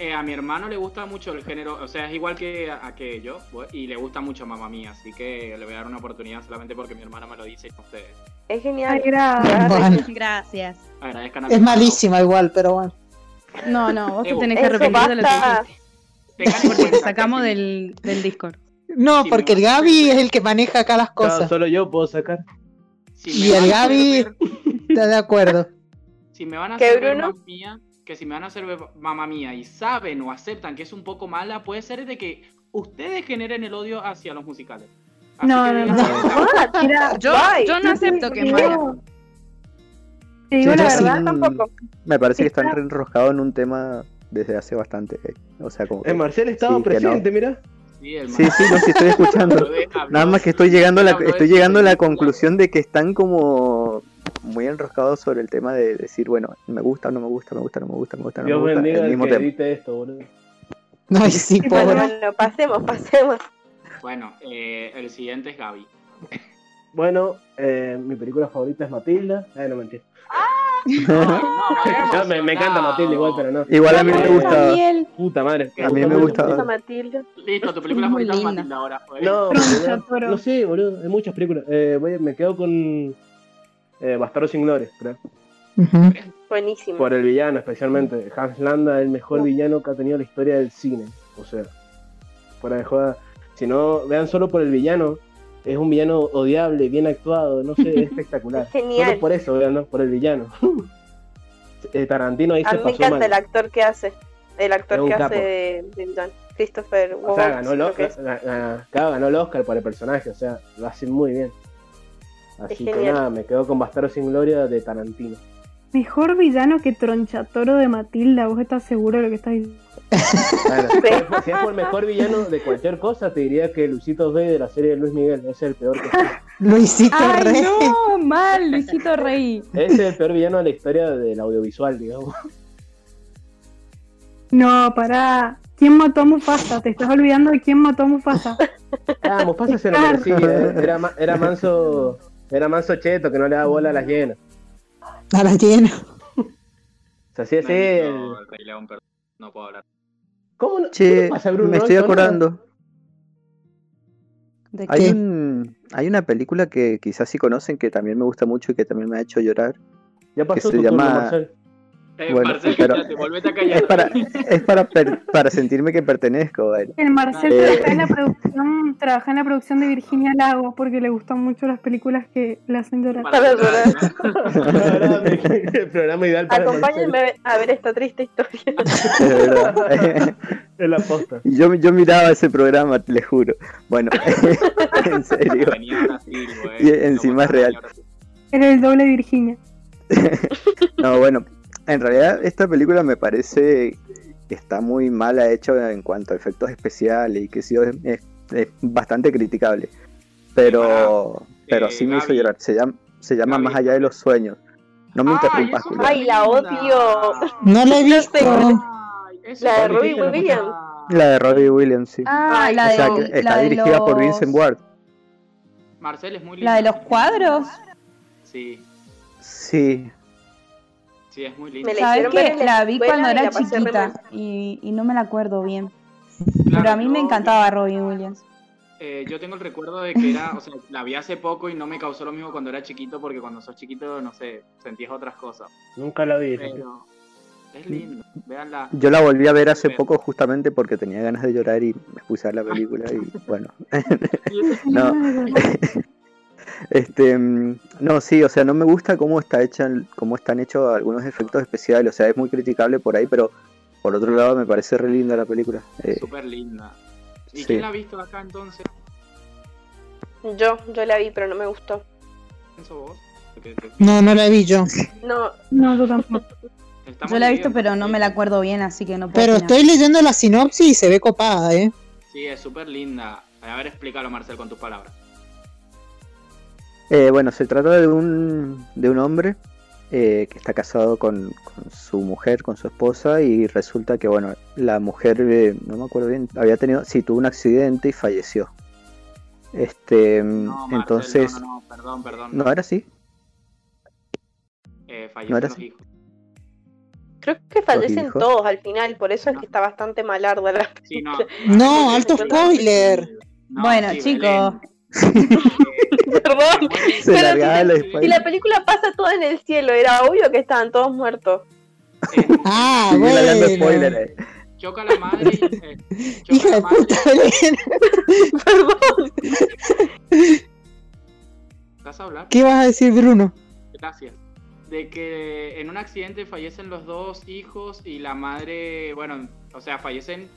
Eh, a mi hermano le gusta mucho el género, o sea, es igual que a, a que yo, bu- y le gusta mucho Mamma Mía, así que le voy a dar una oportunidad solamente porque mi hermana me lo dice y no ustedes. Es genial. Ay, gracias. Bueno, Gracias. Agradezcan a es malísima igual, pero bueno. No, no, vos te tenés que arrepentir de lo que dijiste. Porque te sacamos del, del Discord. No, porque el Gaby es el que maneja acá las cosas. solo yo puedo sacar. si Y el Gaby ver- está de acuerdo. Si me van a ¿Qué, hacer Bruno? Mamma Mía, que si me van a hacer Mamma Mía y saben o aceptan que es un poco mala, puede ser de que ustedes generen el odio hacia los musicales. Así No, que no, no. "Ah, Mira, Yo, no acepto que mala. te digo Sí, la sí. verdad, tampoco. Me parece que están Está- enroscados en un tema desde hace bastante. eh. O sea, como que- Eh, Marcel estaba Sí, presente, mira. Sí, el Sí, sí, no, sí estoy escuchando. Nada más que estoy llegando a la, estoy llegando a la conclusión de que están como muy enroscados sobre el tema de decir, bueno, me gusta, no me gusta, me gusta, no me gusta, me gusta, no me Dios gusta, bendiga el que esto, boludo. No, y sí, Sí, Bueno, pobre. bueno, pasemos, pasemos. Bueno, eh, el siguiente es Gaby. Bueno, eh, mi película favorita es Matilda. Eh, no mentira. Ay, no, No, me, me encanta Matilda igual, pero no. Igual a mí me gusta. Daniel. Puta madre. A mí me gusta. Matilda. Listo, tu película favorita es linda. Matilda ahora. pues. No, no, no sé, boludo. Hay muchas películas. Eh, voy- me quedo con eh, Bastardo sin Gloria, creo. Buenísimo. Por el villano, especialmente. Hans Landa, el mejor villano que ha tenido la historia del cine. O sea, fuera de joda. Si no, vean solo por el villano. Es un villano odiable, bien actuado, no sé, es espectacular. Es genial. Solo por eso, vean, ¿no? por el villano. Eh, Tarantino ahí A se mí me pasó encanta mal. el actor que hace. El actor que capo. hace de, villano. Christopher O sea, ganó el, Oscar, ganó el Oscar por el personaje, o sea, lo hace muy bien. Así que genial. nada, me quedo con Bastardo sin Gloria de Tarantino. Mejor villano que Tronchatoro de Matilda, ¿vos estás seguro de lo que estás diciendo? Bueno, si es- si es por el mejor villano de cualquier cosa, te diría que Luisito Rey de la serie de Luis Miguel, es el peor que Luisito Ay, Rey. no, mal, Luisito Rey. Ese es el peor villano de la historia del audiovisual, digamos. No, pará. ¿Quién mató a Mufasa? Te estás olvidando de quién mató a Mufasa. Ah, Mufasa se lo merecía, era, era manso, era manso cheto que no le da bola a las llenas. A la llena. O sea, sí, No sí, el- Rey León. No puedo hablar. ¿Cómo no? ¿Qué Che, le pasa, Bruno? me ¿No estoy acordando. ¿De Hay, qué? un, hay una película que quizás sí conocen que también me gusta mucho y que también me ha hecho llorar. Ya pasó se tu turno, llama- Marcel. Eh, Bueno, Marcel, pero- cállate, volvete a callar. Es para, es para, per- para sentirme que pertenezco. Bueno. El Marcel Eh. trabaja en la producción, trabaja en la producción de Virginia Lago porque le gustan mucho las películas que le hacen llorar. Para llorar. el programa ideal para Marcel. Acompáñenme a ver esta triste historia. De verdad. Es la posta. Y yo, yo miraba ese programa, les juro. Bueno, en serio. Y encima es real. Era el doble Virginia. No, bueno, en realidad esta película me parece está muy mal hecho en cuanto a efectos especiales y que sí es, es- es bastante criticable. Pero, pero eh, sí me hizo llorar. Se llama, se llama Gaby. Más allá de los sueños. No me interrumpas. Ay, la odio. No la he visto. Ay, eso La de Robbie Williams. La de Robbie Williams, sí. Ah, Ay, la o de, sea, que está de dirigida por Vincent Ward. Marcel es muy La de los cuadros. Sí, Sí, sí, es muy linda. Sabes que la vi cuando era chiquita y, y no me la acuerdo bien. Claro, Pero a mí me encantaba Robin Williams. Eh, yo tengo el recuerdo de que era, o sea, la vi hace poco y no me causó lo mismo cuando era chiquito, porque cuando sos chiquito, no sé, sentías otras cosas. Nunca la vi. Pero es lindo, véanla. yo la volví a ver hace poco justamente porque tenía ganas de llorar y me puse a ver la película y bueno. No. Este, mm, no, sí, o sea, no me gusta cómo está hecha, cómo están hechos algunos efectos especiales, o sea, es muy criticable por ahí, pero por otro lado me parece re linda la película. Eh, Súper linda. ¿Y Sí. quién la ha visto acá entonces? Yo, yo la vi, pero no me gustó. ¿Pienso vos? No, no la vi yo. No, No, yo tampoco. Yo la he visto, bien, pero no me la acuerdo bien, así que no puedo Pero opinar. estoy leyendo la sinopsis y se ve copada, ¿eh? Sí, es súper linda. A ver, explícalo, Marcel, con tus palabras. Eh, bueno, se trata de un, de un hombre eh, que está casado con, con su mujer, con su esposa, y resulta que, bueno, la mujer, eh, no me acuerdo bien, había tenido, sí, tuvo un accidente y falleció. Este, mm, No, Marcel, entonces, no, no, no, perdón, perdón. ¿no era así? Eh, no era los así. hijos. creo que fallecen todos al final, por eso es que está bastante malarda la Sí, no. No, alto spoiler. No, Bueno, sí, chicos. Perdón. Se Pero si, la- spoiler. si la película pasa todo en el cielo, era obvio que estaban todos muertos. Eh, Ah, bueno. spoiler, eh. choca la madre y. eh, choca Hija la de madre. puta. Perdón. ¿Vas a hablar? ¿Qué vas a decir, Bruno? Gracias. De que en un accidente fallecen los dos hijos y la madre, bueno, o sea, fallecen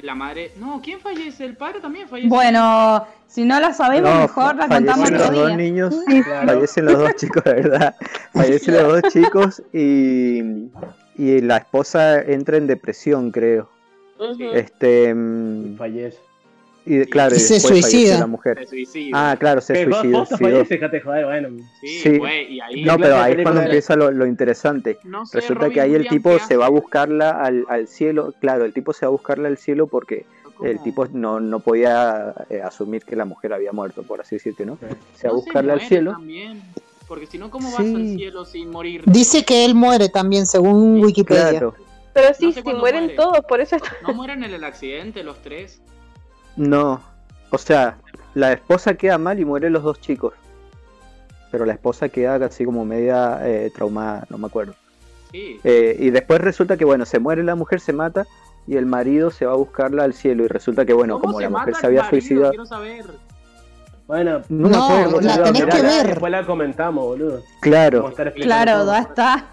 la madre. No, ¿quién fallece? El padre también fallece. Bueno, si no la sabemos, No, mejor la fallecen contamos los otro dos niños, Claro. fallecen los dos chicos, de verdad. Fallecen los dos chicos y, y la esposa entra en depresión, creo. Ujú. Este, Y fallece. Y claro, y Se suicida. la mujer. Se suicida. Ah, claro, se ¿Qué? ¿Vos- suicidó. vos te sí, falleces, dejate de joder, bueno. sí, y ahí. No, ¿Qué pero ahí es cuando empieza lo, lo interesante. no sé, Resulta Robin que ahí el tipo ¿qué se va a buscarla al, al cielo. Claro, el tipo se va a buscarla al cielo porque el tipo no, no podía eh, asumir que la mujer había muerto, por así decirte, ¿no? Sí. Se va a No buscarla al cielo. También, porque si no, ¿cómo vas Sí. al cielo sin morir? Dice que él muere también, según Sí, Wikipedia. Claro. Pero sí, No sé si cuándo mueren muere. todos, por eso está... ¿No mueren en el accidente los tres? No, o sea, la esposa queda mal y mueren los dos chicos. Pero la esposa queda casi como media eh, traumada, no me acuerdo. Sí. Eh, y después resulta que, bueno, se muere la mujer, se mata y el marido se va a buscarla al cielo. Y resulta que, bueno, ¿Cómo como la mujer se había marido? suicidado. Quiero saber. Bueno, No, me No, acuerdo, la boludo, tenés mirá, que ver. después la comentamos, boludo. Claro, Claro, ya está.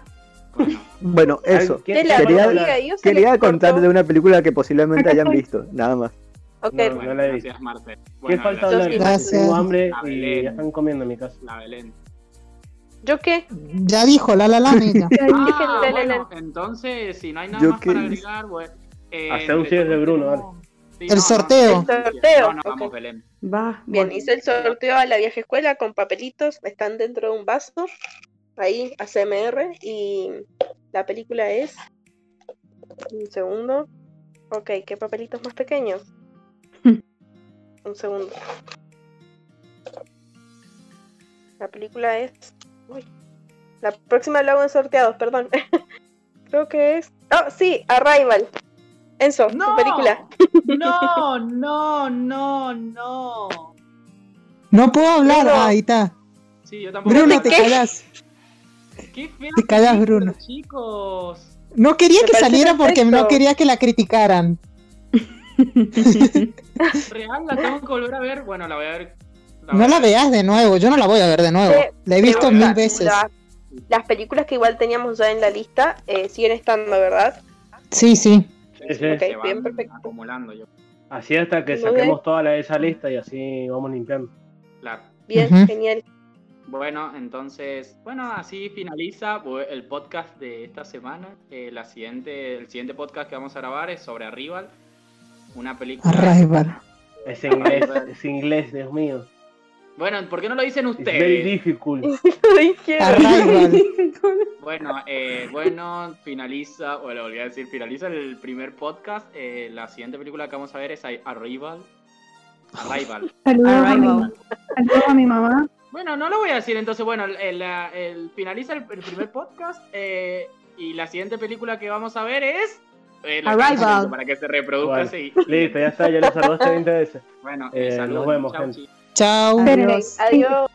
Bueno, eso. ¿Quién- De la quería- Quería contar de una película que posiblemente hayan visto, nada más. Ok, No, bueno, la he visto. gracias, Marcel. ¿Qué Bueno, falta gracias. hablar? Gracias. Tengo hambre A y ya están comiendo en mi casa. La Belén. ¿yo qué? Ya dijo la la la. Ah, bueno, entonces, si no hay nada Yo más qué para agregar, bueno, eh, Hacer un cierre de Bruno, tenemos- Sí, El sorteo. El sorteo, No, no, vamos. Belén. Va, Bien, voy. hice el sorteo a la vieja escuela con papelitos, están dentro de un vaso, ahí, ACMR, y la película es... Un segundo. Ok, ¿qué papelitos más pequeños? Un segundo. La película es... Uy. La próxima la hago en sorteados, perdón. Creo que es... Oh, sí, Arrival. Enzo, tu ¡No! película. No, no, no, no. No puedo hablar. Ah, ahí está. Sí, yo tampoco. Bruno, te callas. Qué te callas, Bruno. Chicos. No quería Me que saliera porque no quería que la criticaran. Real, la tengo que volver a ver. Bueno, la voy a ver. No voy a la ver. veas de nuevo. Yo no la voy a ver de nuevo. Sí, La he visto mil la- veces. la- las películas que igual teníamos ya en la lista eh, siguen estando, ¿verdad? Sí, sí. Sí, bien, perfecto. acumulando yo. Así hasta que saquemos toda la de esa lista y así vamos limpiando. Claro. Bien, genial. Bueno, entonces, bueno, así finaliza bu- el podcast de esta semana. Eh, la siguiente, el siguiente podcast que vamos a grabar es sobre Arrival, una película. Arrival. Es inglés, es inglés, Dios mío. Bueno, ¿por qué no lo dicen It's very ustedes? difficult. Arrival. Bueno, eh, bueno, finaliza, o lo volví a decir, finaliza el primer podcast. Eh, la siguiente película que vamos a ver es Arrival. Arrival. Saludos a, mi, Arrival. saludos a mi mamá. Bueno, no lo voy a decir, entonces, bueno, el, el- el- finaliza el, el primer podcast eh, y la siguiente película que vamos a ver es... eh, la Arrival. canción Para que se reproduzca Bueno, así. listo, ya está, ya lo saludaste 20 veces. Bueno, Eh, saludos. nos vemos, Chau, gente. Chao. Adiós. Adiós.